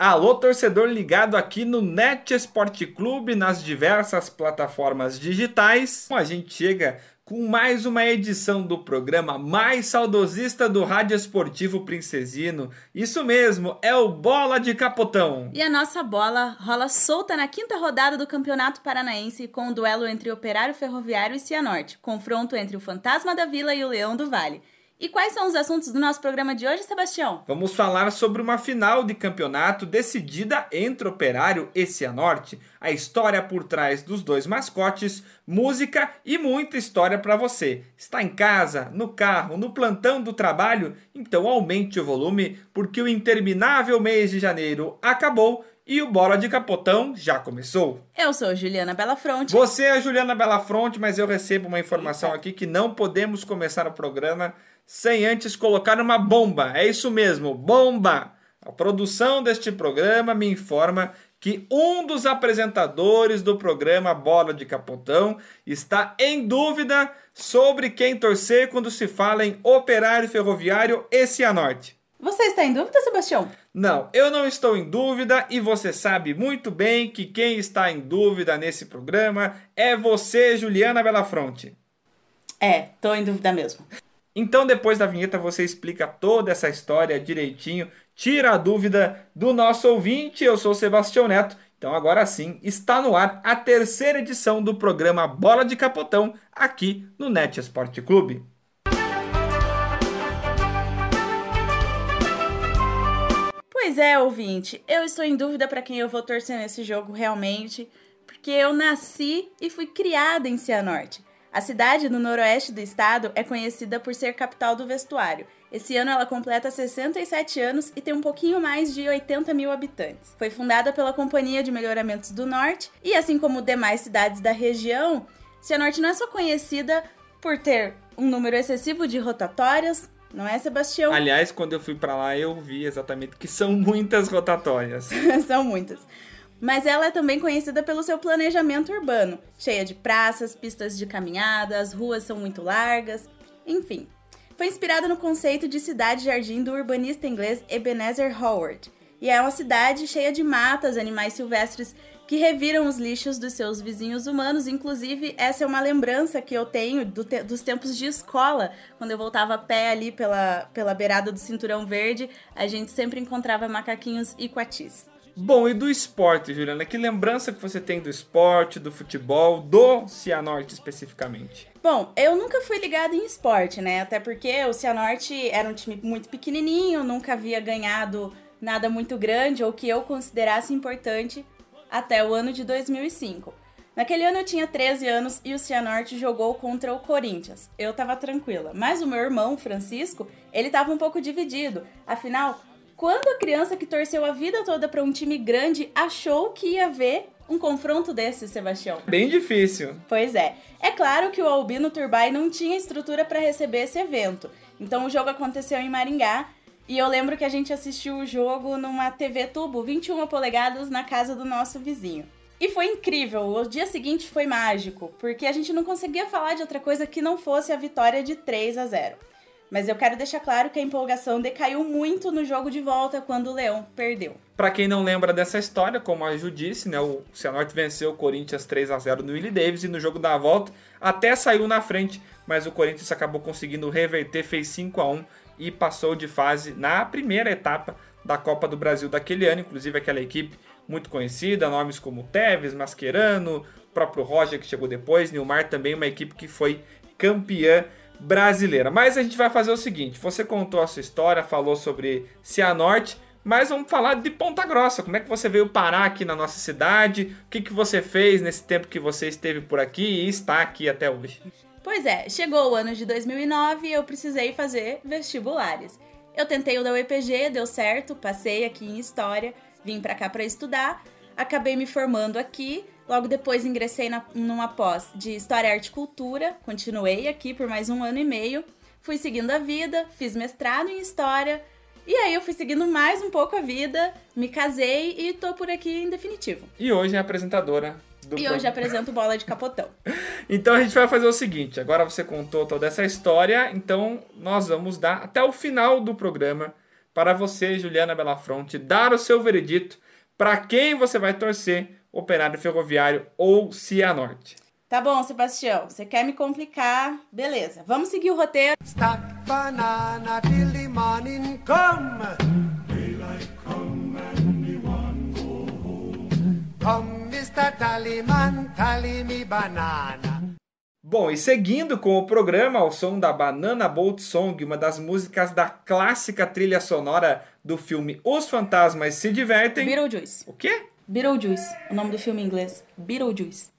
Alô, torcedor ligado aqui no Net Esporte Clube, nas diversas plataformas digitais. A gente chega com mais uma edição do programa mais saudosista do Rádio Esportivo Princesino. Isso mesmo, é o Bola de Capotão. E a nossa bola rola solta na quinta rodada do Campeonato Paranaense com o duelo entre Operário Ferroviário e Cianorte, confronto entre o Fantasma da Vila e o Leão do Vale. E quais são os assuntos do nosso programa de hoje, Sebastião? Vamos falar sobre uma final de campeonato decidida entre Operário e Cianorte, a história por trás dos dois mascotes, música e muita história para você. Está em casa, no carro, no plantão do trabalho? Então aumente o volume, porque o interminável mês de janeiro acabou e o Bola de Capotão já começou. Eu sou Juliana Belafronte. Você é Juliana Belafronte, mas eu recebo uma informação aqui que não podemos começar o programa sem antes colocar uma bomba. É isso mesmo, bomba! A produção deste programa me informa que um dos apresentadores do programa Bola de Capotão está em dúvida sobre quem torcer quando se fala em operário ferroviário e Cianorte. Você está em dúvida, Sebastião? Não, eu não estou em dúvida e você sabe muito bem que quem está em dúvida nesse programa é você, Juliana Belafronte. É, estou em dúvida mesmo. Então, depois da vinheta, você explica toda essa história direitinho, tira a dúvida do nosso ouvinte. Eu sou Sebastião Neto. Então, agora sim, está no ar a terceira edição do programa Bola de Capotão aqui no Net Esporte Clube. Pois é, ouvinte, eu estou em dúvida para quem eu vou torcer nesse jogo realmente, porque eu nasci e fui criada em Cianorte. A cidade no noroeste do estado é conhecida por ser capital do vestuário. Esse ano ela completa 67 anos e tem um pouquinho mais de 80 mil habitantes. Foi fundada pela Companhia de Melhoramentos do Norte e, assim como demais cidades da região, Cianorte não é só conhecida por ter um número excessivo de rotatórias, não é, Sebastião? Aliás, quando eu fui para lá, eu vi exatamente que são muitas rotatórias. são muitas mas ela é também conhecida pelo seu planejamento urbano, cheia de praças, pistas de caminhada, as ruas são muito largas, enfim. Foi inspirada no conceito de cidade-jardim do urbanista inglês Ebenezer Howard, e é uma cidade cheia de matas, animais silvestres que reviram os lixos dos seus vizinhos humanos. Inclusive, essa é uma lembrança que eu tenho do te dos tempos de escola, quando eu voltava a pé ali pela, pela beirada do Cinturão Verde, a gente sempre encontrava macaquinhos e coatis. Bom, e do esporte, Juliana? Que lembrança que você tem do esporte, do futebol, do Cianorte especificamente? Bom, eu nunca fui ligada em esporte, né? Até porque o Cianorte era um time muito pequenininho, nunca havia ganhado nada muito grande ou que eu considerasse importante até o ano de 2005. Naquele ano eu tinha 13 anos e o Cianorte jogou contra o Corinthians. Eu tava tranquila, mas o meu irmão, Francisco, ele tava um pouco dividido. Afinal, quando a criança que torceu a vida toda para um time grande achou que ia ver um confronto desse, Sebastião? Bem difícil. Pois é. É claro que o Albino Turbay não tinha estrutura para receber esse evento. Então o jogo aconteceu em Maringá e eu lembro que a gente assistiu o jogo numa TV tubo 21 polegadas na casa do nosso vizinho. E foi incrível, o dia seguinte foi mágico, porque a gente não conseguia falar de outra coisa que não fosse a vitória de 3 a 0. Mas eu quero deixar claro que a empolgação decaiu muito no jogo de volta quando o Leão perdeu. Para quem não lembra dessa história, como a Ju disse, né, o Cianorte venceu o Corinthians 3 a 0 no Willie Davis e no jogo da volta até saiu na frente, mas o Corinthians acabou conseguindo reverter, fez 5 a 1 e passou de fase na primeira etapa da Copa do Brasil daquele ano, inclusive aquela equipe muito conhecida, nomes como Teves, Mascherano, próprio Roger que chegou depois, Nilmar também uma equipe que foi campeã brasileira. Mas a gente vai fazer o seguinte: você contou a sua história, falou sobre Cianorte, mas vamos falar de Ponta Grossa. Como é que você veio parar aqui na nossa cidade? O que, que você fez nesse tempo que você esteve por aqui e está aqui até hoje? Pois é, chegou o ano de 2009 e eu precisei fazer vestibulares. Eu tentei o da UEPG, deu certo, passei aqui em História, vim para cá para estudar, acabei me formando aqui Logo depois ingressei na, numa pós de História, Arte e Cultura, continuei aqui por mais um ano e meio, fui seguindo a vida, fiz mestrado em História, e aí eu fui seguindo mais um pouco a vida, me casei e tô por aqui em definitivo. E hoje é apresentadora do E hoje apresento Bola de Capotão. então a gente vai fazer o seguinte, agora você contou toda essa história, então nós vamos dar até o final do programa para você, Juliana Belafronte, dar o seu veredito para quem você vai torcer, Operário Ferroviário ou Cianorte. Tá bom, Sebastião. Você quer me complicar? Beleza. Vamos seguir o roteiro. Stack banana till the morning come. Daylight come and me one go home. Come, Mr. Tallyman, tally me banana. Bom, e seguindo com o programa ao som da Banana Boat Song, uma das músicas da clássica trilha sonora do filme Os Fantasmas se Divertem. Beetlejuice. O quê? Beetlejuice, o nome do filme em inglês. Beetlejuice.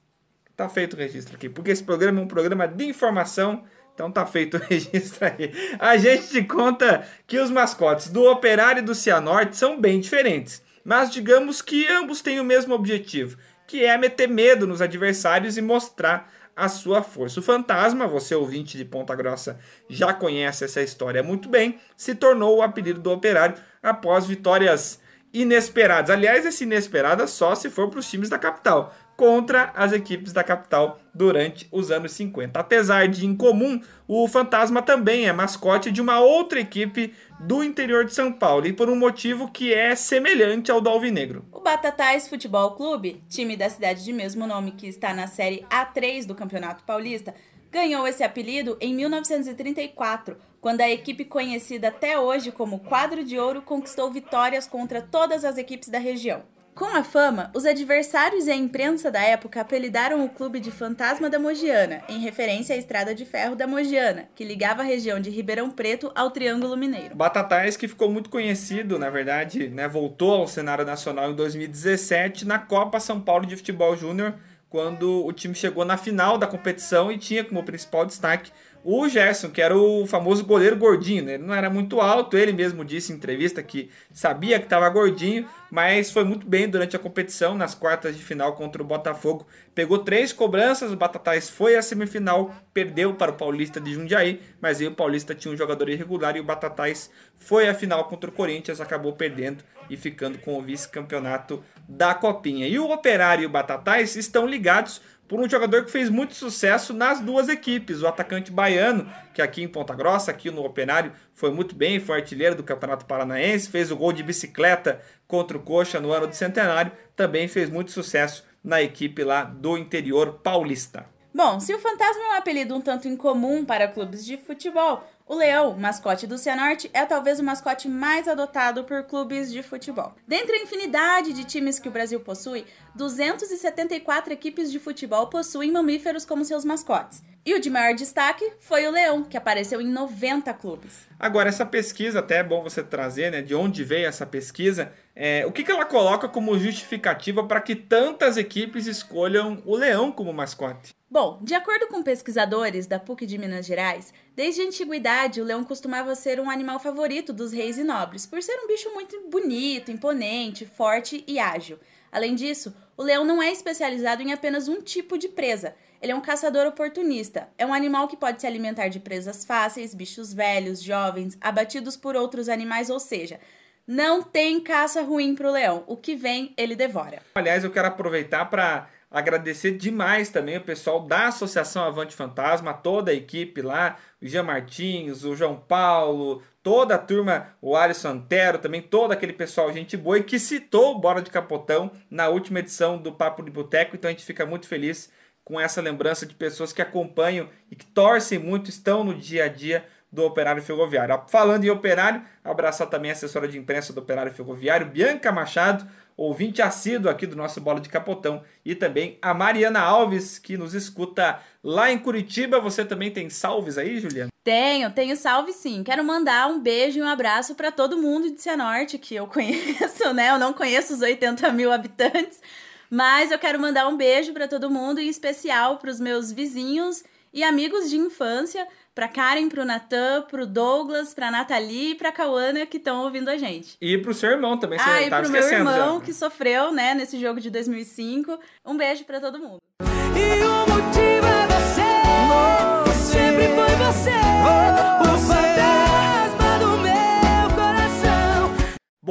Tá feito o registro aqui, porque esse programa é um programa de informação, então tá feito o registro aí. A gente te conta que os mascotes do Operário e do Cianorte são bem diferentes, mas digamos que ambos têm o mesmo objetivo, que é meter medo nos adversários e mostrar a sua força. O fantasma, você ouvinte de Ponta Grossa já conhece essa história muito bem, se tornou o apelido do Operário após vitórias inesperadas. Aliás, esse inesperada só se for para os times da capital contra as equipes da capital durante os anos 50. Apesar de incomum, o Fantasma também é mascote de uma outra equipe do interior de São Paulo e por um motivo que é semelhante ao do Alvinegro. O Batatais Futebol Clube, time da cidade de mesmo nome que está na série A3 do Campeonato Paulista, ganhou esse apelido em 1934, quando a equipe conhecida até hoje como Quadro de Ouro conquistou vitórias contra todas as equipes da região. Com a fama, os adversários e a imprensa da época apelidaram o clube de Fantasma da Mogiana, em referência à estrada de ferro da Mogiana, que ligava a região de Ribeirão Preto ao Triângulo Mineiro. Batatais, que ficou muito conhecido, na verdade, né, voltou ao cenário nacional em 2017 na Copa São Paulo de Futebol Júnior, quando o time chegou na final da competição e tinha como principal destaque o Gerson, que era o famoso goleiro gordinho, né? ele não era muito alto, ele mesmo disse em entrevista que sabia que estava gordinho, mas foi muito bem durante a competição, nas quartas de final contra o Botafogo. Pegou três cobranças, o Batatais foi à semifinal, perdeu para o Paulista de Jundiaí, mas aí o Paulista tinha um jogador irregular e o Batatais foi à final contra o Corinthians, acabou perdendo e ficando com o vice-campeonato da Copinha. E o Operário e o Batatais estão ligados por um jogador que fez muito sucesso nas duas equipes, o atacante baiano, que aqui em Ponta Grossa, aqui no Operário, foi muito bem, foi artilheiro do Campeonato Paranaense, fez o gol de bicicleta contra o Coxa no ano do centenário, também fez muito sucesso na equipe lá do interior paulista. Bom, se o Fantasma é um apelido um tanto incomum para clubes de futebol, o leão, mascote do Cianorte, é talvez o mascote mais adotado por clubes de futebol. Dentre a infinidade de times que o Brasil possui, 274 equipes de futebol possuem mamíferos como seus mascotes. E o de maior destaque foi o leão, que apareceu em 90 clubes. Agora, essa pesquisa, até é bom você trazer, né, de onde veio essa pesquisa, é, o que, que ela coloca como justificativa para que tantas equipes escolham o leão como mascote? Bom, de acordo com pesquisadores da PUC de Minas Gerais, desde a antiguidade o leão costumava ser um animal favorito dos reis e nobres, por ser um bicho muito bonito, imponente, forte e ágil. Além disso, o leão não é especializado em apenas um tipo de presa. Ele é um caçador oportunista. É um animal que pode se alimentar de presas fáceis, bichos velhos, jovens, abatidos por outros animais, ou seja, não tem caça ruim para o leão. O que vem, ele devora. Aliás, eu quero aproveitar para Agradecer demais também o pessoal da Associação Avante Fantasma, toda a equipe lá, o Jean Martins, o João Paulo, toda a turma, o Alisson Antero, também todo aquele pessoal, gente boa, e que citou o Bora de Capotão na última edição do Papo de Boteco, então a gente fica muito feliz com essa lembrança de pessoas que acompanham e que torcem muito, estão no dia a dia do Operário Ferroviário. Falando em Operário, abraçar também a assessora de imprensa do Operário Ferroviário, Bianca Machado, ouvinte assíduo aqui do nosso Bola de Capotão, e também a Mariana Alves, que nos escuta lá em Curitiba. Você também tem salves aí, Juliana? Tenho, tenho salve sim. Quero mandar um beijo e um abraço para todo mundo de Cianorte que eu conheço, né? Eu não conheço os 80 mil habitantes, mas eu quero mandar um beijo para todo mundo, em especial para os meus vizinhos e amigos de infância pra Karen, pro Natan, pro Douglas, pra Nathalie e pra Cauana que estão ouvindo a gente. E pro seu irmão também, você ah, e pro meu irmão já. que sofreu, né, nesse jogo de 2005. Um beijo para todo mundo. E o motivo é você, você sempre foi você, o fantasma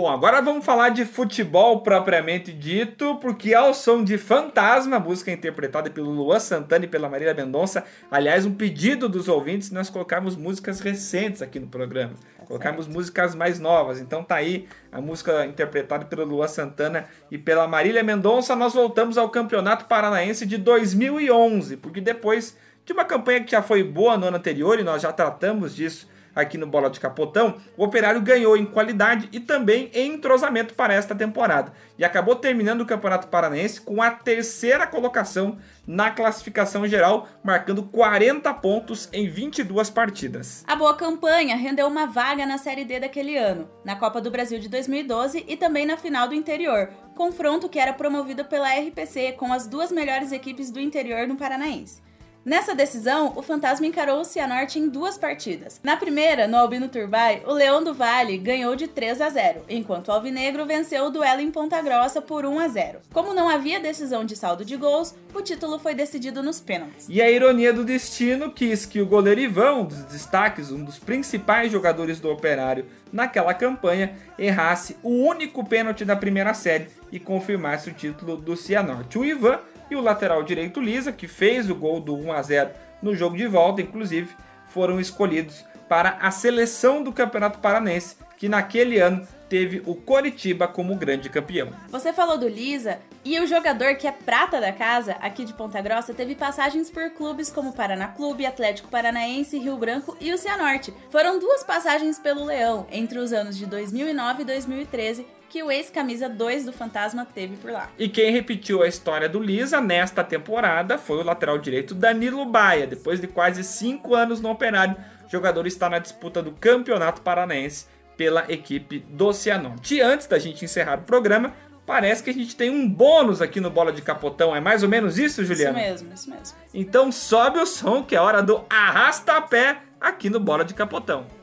Bom, agora vamos falar de futebol propriamente dito, porque ao som de Fantasma, música interpretada pelo Luan Santana e pela Marília Mendonça, aliás, um pedido dos ouvintes, nós colocarmos músicas recentes aqui no programa. Tá colocarmos músicas mais novas. Então tá aí a música interpretada pelo Luan Santana e pela Marília Mendonça. Nós voltamos ao Campeonato Paranaense de 2011, porque depois de uma campanha que já foi boa no ano anterior e nós já tratamos disso aqui no Bola de Capotão, o Operário ganhou em qualidade e também em entrosamento para esta temporada e acabou terminando o Campeonato Paranaense com a terceira colocação na classificação geral, marcando 40 pontos em 22 partidas. A boa campanha rendeu uma vaga na Série D daquele ano, na Copa do Brasil de 2012 e também na final do interior, confronto que era promovido pela RPC com as duas melhores equipes do interior no Paranaense. Nessa decisão, o Fantasma encarou o Cianorte em duas partidas. Na primeira, no Albino Turbay, o Leão do Vale ganhou de 3 a 0, enquanto o Alvinegro venceu o duelo em Ponta Grossa por 1 a 0. Como não havia decisão de saldo de gols, o título foi decidido nos pênaltis. E a ironia do destino quis que o goleiro Ivan, um dos destaques, um dos principais jogadores do Operário naquela campanha, errasse o único pênalti da primeira série e confirmasse o título do Cianorte. O Ivan e o lateral direito Lisa, que fez o gol do 1 a 0 no jogo de volta, inclusive, foram escolhidos para a seleção do Campeonato Paranense, que naquele ano teve o Coritiba como grande campeão. Você falou do Lisa, e o jogador que é prata da casa, aqui de Ponta Grossa, teve passagens por clubes como Paraná Clube, Atlético Paranaense, Rio Branco e o Cianorte. Foram duas passagens pelo Leão entre os anos de 2009 e 2013, que o ex-camisa 2 do Fantasma teve por lá. E quem repetiu a história do Lisa nesta temporada foi o lateral direito Danilo Baia. Depois de quase cinco anos no Operário, o jogador está na disputa do Campeonato Paranaense pela equipe do Cianorte. E antes da gente encerrar o programa, parece que a gente tem um bônus aqui no Bola de Capotão. É mais ou menos isso, Juliana? Isso mesmo, isso mesmo. Então sobe o som que é hora do arrasta-pé aqui no Bola de Capotão.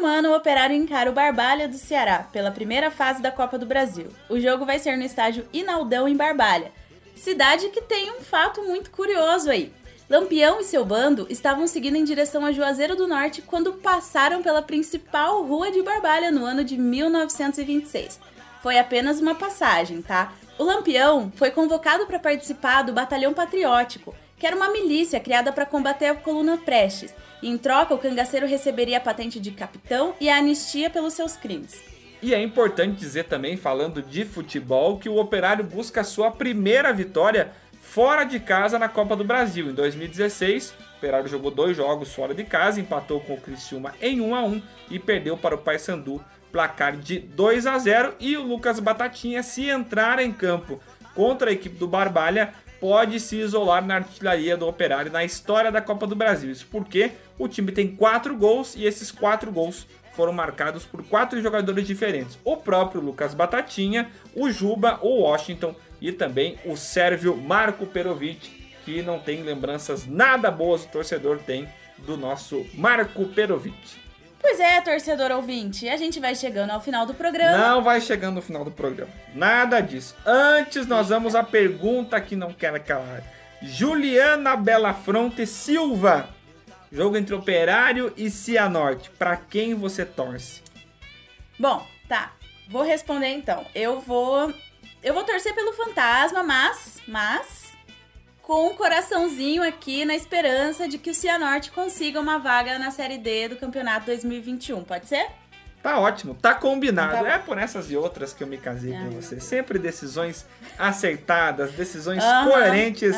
Semana o Operário encara o Barbalha do Ceará pela primeira fase da Copa do Brasil. O jogo vai ser no estádio Inaldão em Barbalha, cidade que tem um fato muito curioso aí. Lampião e seu bando estavam seguindo em direção a Juazeiro do Norte quando passaram pela principal rua de Barbalha no ano de 1926. Foi apenas uma passagem, tá? O Lampião foi convocado para participar do Batalhão Patriótico, que era uma milícia criada para combater a coluna Prestes em troca, o cangaceiro receberia a patente de capitão e a anistia pelos seus crimes. E é importante dizer também, falando de futebol, que o Operário busca a sua primeira vitória fora de casa na Copa do Brasil. Em 2016, o Operário jogou dois jogos fora de casa, empatou com o Criciúma em 1 a 1 e perdeu para o Paysandu placar de 2 a 0 e o Lucas Batatinha se entrar em campo contra a equipe do Barbalha pode se isolar na artilharia do Operário na história da Copa do Brasil. Isso porque o time tem quatro gols e esses quatro gols foram marcados por quatro jogadores diferentes: o próprio Lucas Batatinha, o Juba, o Washington e também o sérvio Marco Perovic, que não tem lembranças nada boas o torcedor tem do nosso Marco Perovic. Pois é, torcedor ouvinte, a gente vai chegando ao final do programa. Não vai chegando no final do programa. Nada disso. Antes nós vamos à pergunta que não quer calar. Juliana Belafronte Silva. Jogo entre Operário e Cianorte. Para quem você torce? Bom, tá. Vou responder então. Eu vou eu vou torcer pelo Fantasma, mas mas com um coraçãozinho aqui na esperança de que o Cianorte consiga uma vaga na Série D do Campeonato 2021. Pode ser? Tá ótimo, tá combinado. Tá é por essas e outras que eu me casei com você. Sempre decisões acertadas, decisões coerentes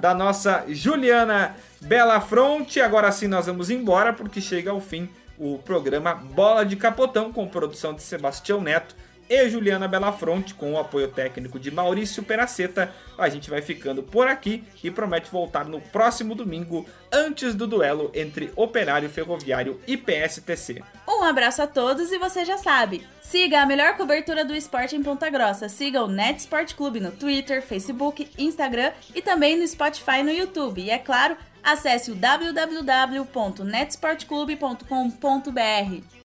da nossa Juliana Bela Fronte. Agora sim nós vamos embora porque chega ao fim o programa Bola de Capotão com produção de Sebastião Neto e Juliana Belafronte, com o apoio técnico de Maurício Peraceta. A gente vai ficando por aqui e promete voltar no próximo domingo, antes do duelo entre Operário Ferroviário e PSTC. Um abraço a todos e você já sabe, siga a melhor cobertura do esporte em Ponta Grossa. Siga o Net Sport Clube no Twitter, Facebook, Instagram e também no Spotify e no YouTube. E é claro, acesse o www.netsportclube.com.br.